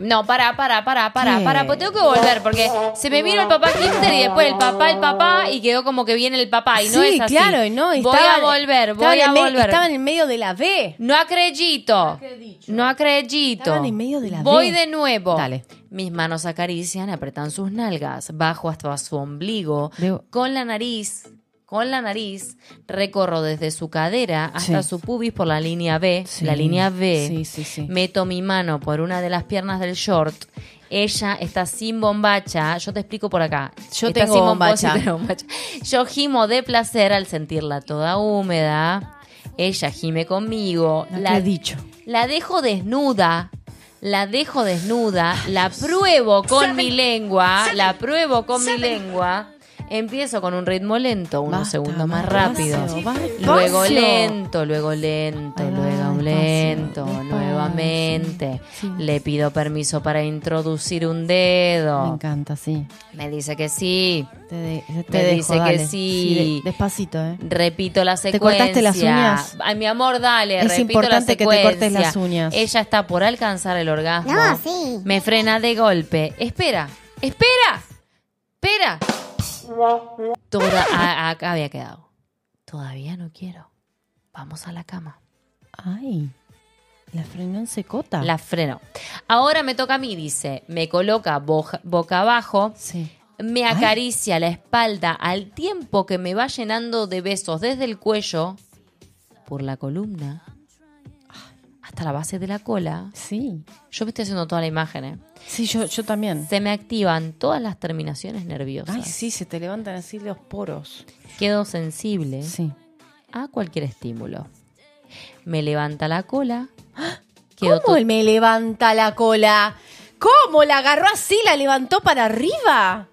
No, para, para, para, para, ¿Qué? para, pues tengo que volver porque se me vino el papá hipster y después el papá, el papá y quedó como que viene el papá y no sí, es así. claro, y no. y voy estaba- a volver, voy a volver. Estaban en medio de la B. No acredito. No acredito. Estaban en medio de la Voy B. de nuevo. Dale. Mis manos acarician, apretan sus nalgas, bajo hasta su ombligo, con la nariz, con la nariz, recorro desde su cadera hasta Sí. su pubis por la línea B, Sí. la línea B. Sí, sí, sí. Meto mi mano por una de las piernas del short. Ella está sin bombacha. Yo te explico por acá. Yo Está tengo sin bombacha. bombacha. (laughs) Yo gimo de placer al sentirla toda húmeda. Ella gime conmigo. No te la, he dicho. la dejo desnuda. La dejo desnuda. La pruebo con mi lengua. La pruebo con mi lengua. Empiezo con un ritmo lento, unos Basta, segundos más más rápido. Luego lento, luego lento, luego lento, despacio. nuevamente. Sí. Le pido permiso para introducir un Me dedo. encanta, sí. Me dice que sí. Te, de- te Me dejo, dice que sí. de- despacito, ¿eh? Repito la secuencia. cortaste las uñas? Ay, mi amor, dale, Es repito importante la que te secuencia. cortes las uñas. Ella está por alcanzar el orgasmo. No, sí. Me frena de golpe. Espera, espera, espera. Toda, a- había quedado. Todavía no quiero. Vamos a la cama. Ay, la frenó en secota. La freno. Ahora me toca a mí, dice. Me coloca boja- boca abajo. Sí. Me acaricia la espalda al tiempo que me va llenando de besos desde el cuello por la columna hasta la base de la cola. Sí. Yo me estoy haciendo toda la imagen, ¿eh? Sí, yo, yo también. Se me activan todas las terminaciones nerviosas. Ay, sí, se te levantan así los poros. Quedo sensible Sí. a cualquier estímulo. Me levanta la cola. (gasps) Quedo ¿Cómo él me levanta la cola? ¿Cómo? ¿La agarró así? ¿La levantó para arriba?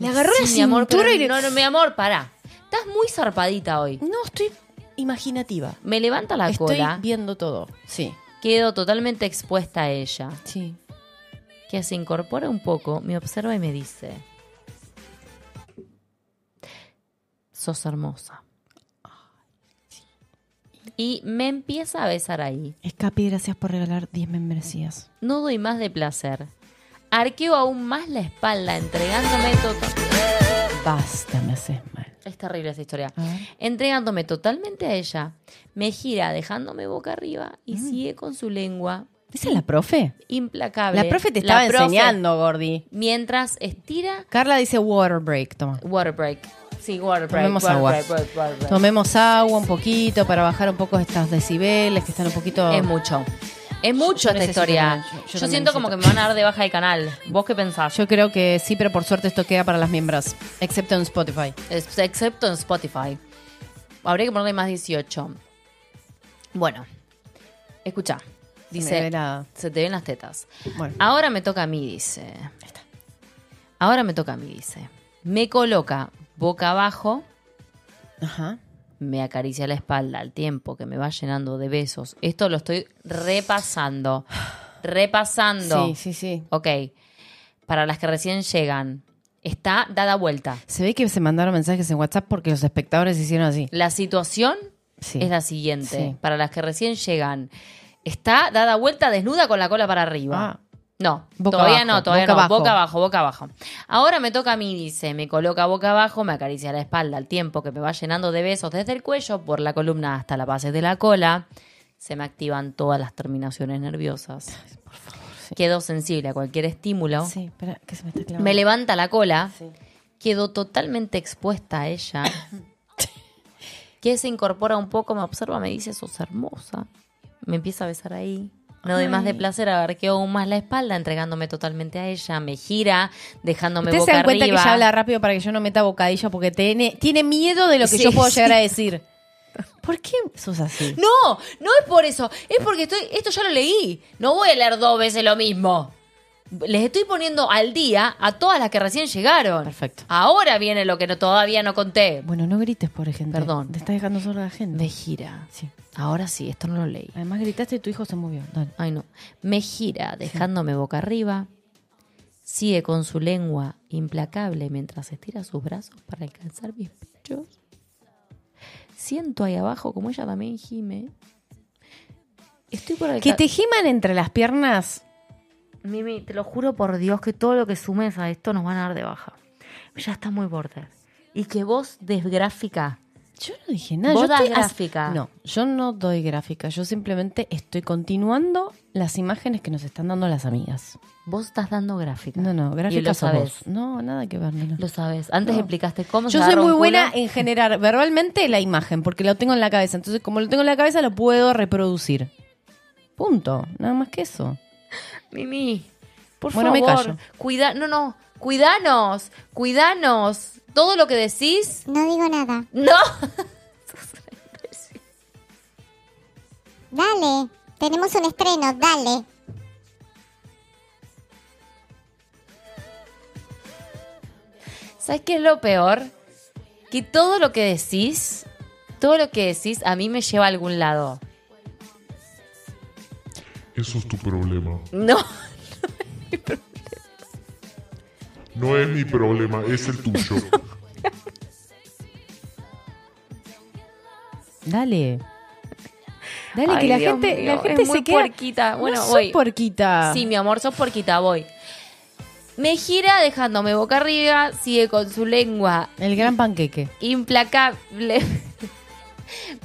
¿Le agarró Sí, la mi amor, pero y No, no, mi amor, pará. Estás muy zarpadita hoy. No, estoy imaginativa. Me levanta la estoy cola. viendo todo. Sí. Quedo totalmente expuesta a ella. Sí. Que se incorpora un poco, me observa y me dice: Sos hermosa. Y me empieza a besar ahí. Escapi, gracias por regalar 10 membresías. No doy más de placer. Arqueo aún más la espalda, entregándome total. Basta, me haces mal. Es terrible esa historia. Entregándome totalmente a ella, me gira dejándome boca arriba y Mm. sigue con su lengua ¿Esa es la profe? implacable. La profe te estaba profe, enseñando, Gordi. Mientras estira Carla dice water break, toma. water break. Sí, water break. Tomemos water agua. break, water break, water break. Tomemos agua un poquito para bajar un poco estos decibeles que están un poquito... Es mucho. Es mucho esta historia. yo- yo Yo, también siento como que me van a dar de baja de canal. ¿Vos qué pensás? Yo creo que sí, pero por suerte esto queda para las miembros, excepto en Spotify. Es- excepto en Spotify. Habría que ponerle más 18. Bueno, escucha. Dice, la- se te ven las tetas. Bueno. Ahora me toca a mí, dice. Ahora me toca a mí, dice. Me coloca boca abajo, Ajá. Me acaricia la espalda al tiempo que me va llenando de besos. Esto lo estoy repasando. Repasando. Sí, sí, sí. Ok. Para las que recién llegan, está dada vuelta. Se ve que se mandaron mensajes en WhatsApp porque los espectadores hicieron así. La situación Sí. es la siguiente. Sí. Para las que recién llegan, está dada vuelta desnuda con la cola para arriba. Ah. No, Boca todavía abajo, no, todavía boca no. abajo. Boca abajo, boca abajo. Ahora me toca a mí, dice, me coloca boca abajo, me acaricia la espalda al tiempo que me va llenando de besos desde el cuello por la columna hasta la base de la cola. Se me activan todas las terminaciones nerviosas. sí. Quedo sensible a cualquier estímulo. Sí, espera, que se me está clavando. Me levanta la cola. Sí. Quedo totalmente expuesta a ella. (laughs) que se incorpora un poco, me observa, me dice, sos hermosa. Me empieza a besar ahí. No doy más de placer, abarqueo aún más la espalda, entregándome totalmente a ella. Me gira, dejándome se boca dan cuenta arriba. que ya habla rápido para que yo no meta bocadillo porque tiene, tiene miedo de lo que Sí, yo puedo llegar a decir. (laughs) ¿Por qué sos así? No, no es por eso. Es porque estoy, esto ya lo leí. No voy a leer dos veces lo mismo. Les estoy poniendo al día a todas las que recién llegaron. Perfecto. Ahora viene lo que no, todavía no conté. Bueno, no grites, por ejemplo. Perdón. Te estás dejando sola a la gente. Me gira. Sí. Ahora sí, esto no lo leí. Además gritaste y tu hijo se movió. Dale. Ay, no. Me gira, dejándome boca arriba. Sigue con su lengua implacable mientras estira sus brazos para alcanzar mis pechos. Siento ahí abajo como ella también gime. Estoy por Que te giman entre las piernas. Mimi, te lo juro por Dios que todo lo que sumes a esto nos van a dar de baja. Ya está muy border. Y que vos des gráfica. Yo no dije nada. Vos yo das gráfica. No, yo no doy gráfica. Yo simplemente estoy continuando las imágenes que nos están dando las amigas. Vos estás dando gráfica. No, no, Y gráfica lo sos sabes. vos. No, nada que ver. Nena. Lo sabes. Antes No. explicaste cómo se Yo soy muy buena en generar verbalmente la imagen, porque lo tengo en la cabeza. Entonces, como lo tengo en la cabeza, lo puedo reproducir. Punto. Nada más que eso. (laughs) Mimi, por Bueno, me favor, callo. cuida, no, no, cuidanos, cuidanos. Todo lo que decís, No digo nada. no. (laughs) Dale. Tenemos un estreno, dale. ¿Sabes qué es lo peor? Que todo lo que decís, todo lo que decís a mí me lleva a algún lado. Eso es tu problema. No. (laughs) No es mi problema, es el tuyo. Dale. Dale, Ay, que la Dios gente, mío, la gente es muy se queda. puerquita. Bueno, no voy. soy porquita. Sí, mi amor, sos porquita, voy. Me gira dejándome boca arriba, sigue con su lengua El gran panqueque. implacable. (laughs)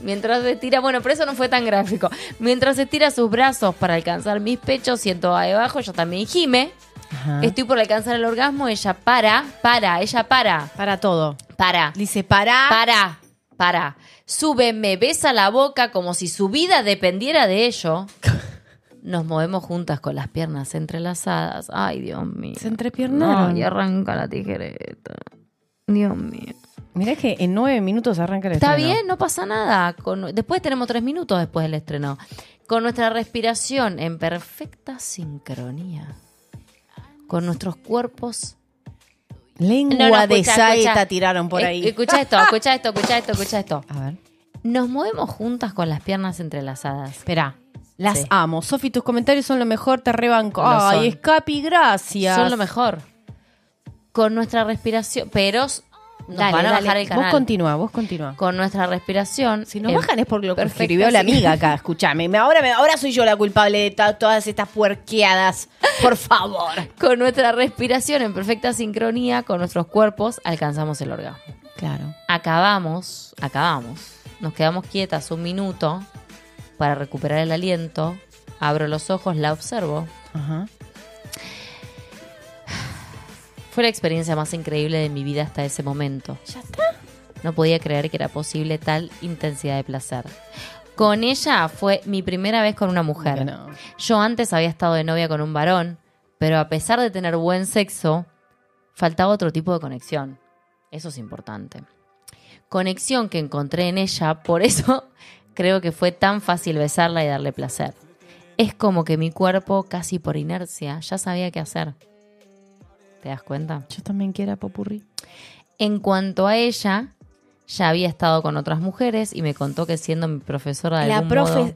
Mientras estira, bueno, pero eso no fue tan gráfico. Mientras estira sus brazos para alcanzar mis pechos, siento ahí abajo, yo también gime. Ajá. Estoy por alcanzar el orgasmo, ella para, para, ella para, Para todo. para, Dice, para. para, para. Sube, me besa la boca como si su vida dependiera de ello. (laughs) Nos movemos juntas con las piernas entrelazadas. Ay, Dios mío. Se entrepiernaron. Ay, arranca la tijereta. Dios mío. Mirá que en nueve minutos arranca el Está estreno. bien, no pasa nada. Con- después tenemos tres minutos después del estreno. Con nuestra respiración en perfecta sincronía. Con nuestros cuerpos. Lengua No, no, de saeta escucha. tiraron por Eh, ahí. Escucha esto, escucha esto, escucha esto, escucha esto. A ver. Nos movemos juntas con las piernas entrelazadas. Espera. Las Sí. amo. Sofi, tus comentarios son lo mejor, te rebanco. Lo Ay, son. Escapi, gracias. Son lo mejor. Con nuestra respiración. Pero nos Dale, van a dale. bajar el canal. Vos continúa, vos continúa. Con nuestra respiración. Si nos en bajan es por lo que escribió la amiga acá, (laughs) escúchame. Me- Ahora, me- ahora soy yo la culpable de todas estas puerqueadas. Por favor. (laughs) Con nuestra respiración en perfecta sincronía con nuestros cuerpos alcanzamos el orgasmo. Claro. Acabamos, acabamos. Nos quedamos quietas un minuto para recuperar el aliento. Abro los ojos, la observo. Ajá. Fue la experiencia más increíble de mi vida hasta ese momento. ¿Ya está? No podía creer que era posible tal intensidad de placer. Con ella fue mi primera vez con una mujer. No. Yo antes había estado de novia con un varón, pero a pesar de tener buen sexo, faltaba otro tipo de conexión. Eso es importante. Conexión que encontré en ella, por eso (laughs) creo que fue tan fácil besarla y darle placer. Es como que mi cuerpo, casi por inercia, ya sabía qué hacer. ¿Te das cuenta? Yo también quiero popurrí. En cuanto a ella, ya había estado con otras mujeres y me contó que siendo mi profesora de La algún profe modo-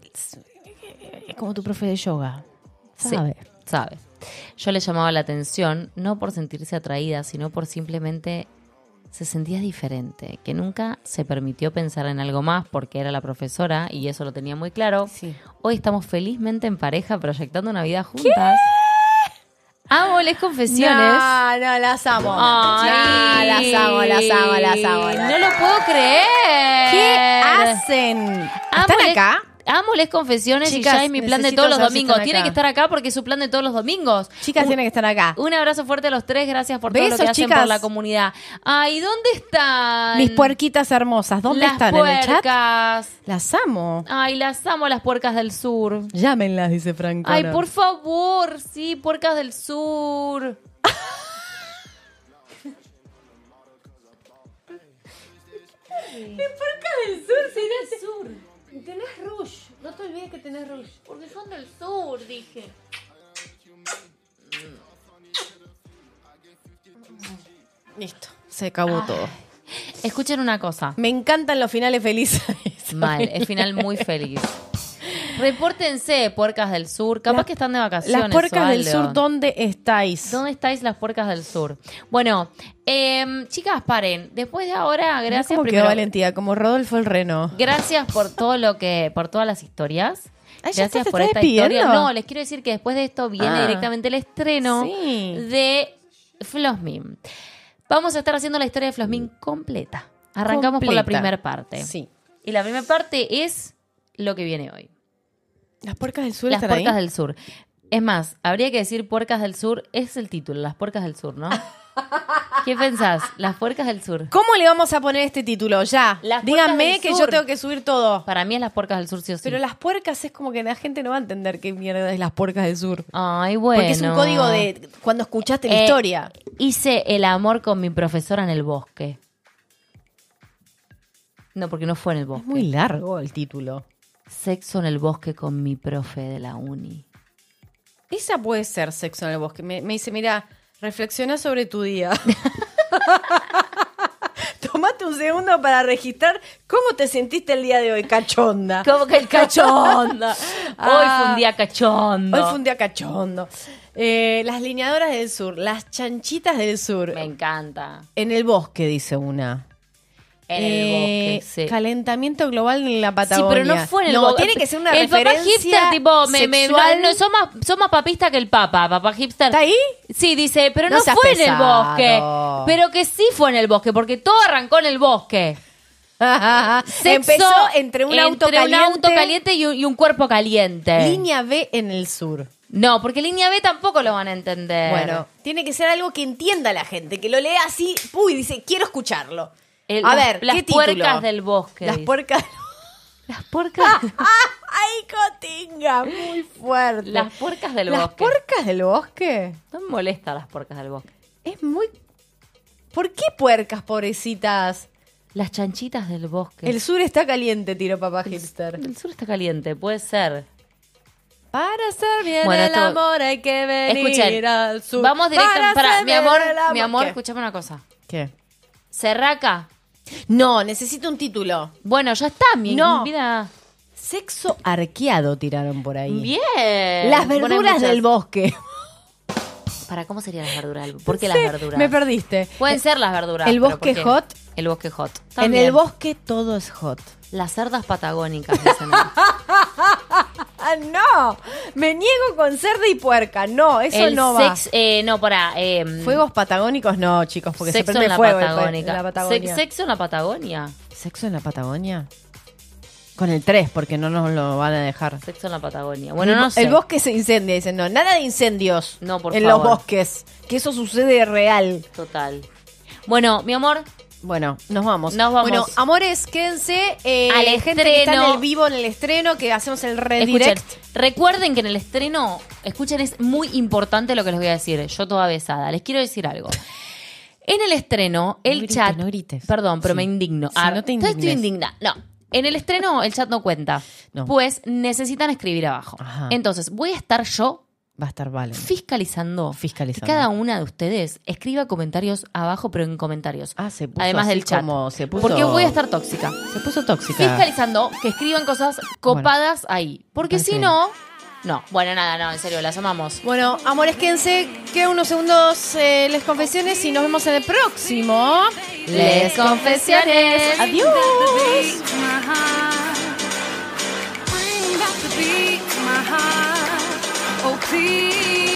es como tu profe de yoga. Sí, Sabe. sabe. Yo le llamaba la atención, no por sentirse atraída, sino por simplemente se sentía diferente, que nunca se permitió pensar en algo más porque era la profesora y eso lo tenía muy claro. Sí. Hoy estamos felizmente en pareja proyectando una vida juntas. Amo les confesiones. No, no, las amo. Ay. No, las amo, las amo, las amo. las No lo puedo creer. ¿Qué hacen? ¿Están les- acá? Amo les confesiones Chicas, y ya es mi plan de todos los domingos. Tiene que estar acá porque es su plan de todos los domingos. Chicas tienen que estar acá. Un abrazo fuerte a los tres, gracias por todo lo que hacen por la comunidad. Ay, ¿dónde están? Mis puerquitas hermosas, ¿dónde las están? ¿En el chat? puercas. Las amo. Ay, las amo las puercas del sur. Llámenlas, dice Franco. Ay, por favor, sí, puercas del sur. (laughs) puercas del sur, sí, del sur. Tenés Rush. No te olvides que tenés Rush. Porque son del sur, dije. Listo. Se acabó todo. Escuchen una cosa. Me encantan los finales felices. Mal, es final (laughs) muy feliz. Repórtense, puercas del sur. Capaz Las- que están de vacaciones. Las puercas o del algo. sur, ¿dónde estáis? ¿Dónde estáis las puercas del sur? Bueno, em, chicas, paren. Después de ahora, gracias cómo primero. quedó Valentía, como Rodolfo el Reno. Gracias por todo lo que, por todas las historias. Ay, ¿ya Gracias por esta historia. No, les quiero decir que después de esto viene Ah. directamente el estreno Sí. de Flosmin. Vamos a estar haciendo la historia de Flosmin completa. Arrancamos por la Completa. primera parte. Sí. Y la primera parte es lo que viene hoy. Las puercas del sur Las están puercas ahí. del sur. Es más, habría que decir puercas del sur, es el título, las puercas del sur, ¿no? (laughs) ¿Qué pensás? Las puercas del sur. ¿Cómo le vamos a poner este título? Ya. Las Díganme que sur. yo tengo que subir todo. Para mí es las puercas del sur, sí o sí. Pero las puercas es como que la gente no va a entender qué mierda es las puercas del sur. Ay, bueno. Porque es un código de cuando escuchaste la Eh, historia. Hice el amor con mi profesora en el bosque. No, porque no fue en el bosque. Es muy largo el título. Sexo en el bosque con mi profe de la uni. Esa puede ser sexo en el bosque. Me, me dice, mira, reflexiona sobre tu día. (laughs) Tomate un segundo para registrar cómo te sentiste el día de hoy, cachonda. ¿Cómo que el cachonda? (laughs) Hoy Ah. fue un día cachondo. Hoy fue un día cachondo. Eh, las lineadoras del sur, las chanchitas del sur. Me encanta. En el bosque, dice una. En Eh, el bosque, sí. Calentamiento global en la Sí, Patagonia. pero no fue en el No, bosque. tiene que ser una el referencia papá hipster, tipo, me, me- no, no, son, más, son más papistas que el papa, papá hipster. ¿Está ahí? Sí, dice, pero No fue en el bosque. Pero que sí fue en el bosque, porque todo arrancó en el bosque. (laughs) Sexo Empezó entre un auto entre un caliente. auto caliente y un, y un cuerpo caliente. Línea B en el sur. No, porque línea B tampoco lo van a entender. Bueno, tiene que ser algo que entienda la gente, que lo lea así, uy, dice, quiero escucharlo. El- a las- ver, las ¿qué título? puercas del bosque, Las dice. puercas. (laughs) Las puercas, (laughs) ¡Ay, cotinga! Muy fuerte. las puercas del ¿Las bosque. puercas del bosque? No me molesta las puercas del bosque. Es muy... ¿Por qué puercas, pobrecitas? Las chanchitas del bosque. El sur está caliente, tiro papá hipster. El sur está caliente, puede ser. Para hacer bien Bueno, el esto- amor hay que venir Escuchen, al sur. vamos directo. Para Para, hacer mi amor, mi amor, ¿Qué? escúchame una cosa. ¿Qué? Serraca. No, necesito un título. Bueno, ya está, mi No. vida. Sexo arqueado tiraron por ahí. Bien. Las verduras del bosque. ¿Para cómo serían las verduras? del- ¿Por qué las verduras? Me perdiste. Pueden ser las verduras. ¿El bosque hot? El bosque hot. En el bosque todo es hot. Las cerdas patagónicas. dicen (laughs) no. Me niego con cerda y puerca. No, eso el no va. sex, eh, no, para. eh, Fuegos patagónicos no, chicos, porque se prende en la fuego Patagónica. en la Patagonia. Sex- sexo en la Patagonia. ¿Sexo en la Patagonia? Con el 3, porque no nos lo van a dejar. Sexo en la Patagonia. Bueno, el, no sé. el bosque se incendia, dicen. No, nada de incendios No, por en favor. los bosques. Que eso sucede real. Total. Bueno, mi amor, Bueno, nos vamos. Nos vamos. Bueno, amores, quédense. Eh, Al gente que está en el vivo, en el estreno, que hacemos el escuchen. redirect. Recuerden que en el estreno, escuchen, es muy importante lo que les voy a decir. Yo toda besada. Les quiero decir algo. En el estreno, el grites, chat. no grites. Perdón, pero Sí. me indigno. Ah, no te Estoy indigna. No. En el estreno, el chat no cuenta. No. Pues necesitan escribir abajo. Ajá. Entonces, voy a estar yo Va a estar Valen. Fiscalizando. Fiscalizando. Que cada una de ustedes escriba comentarios abajo, pero en comentarios. Ah, se puso Además del chat. Como se puso... Porque voy a estar tóxica. Se puso tóxica. Fiscalizando que escriban cosas copadas ahí. Porque si no. No, bueno, nada, no, en serio, las amamos. Bueno, amores, quédense, que unos segundos eh, les confesiones y nos vemos en el próximo. Les confesiones. Adiós. Adiós. beautiful, please.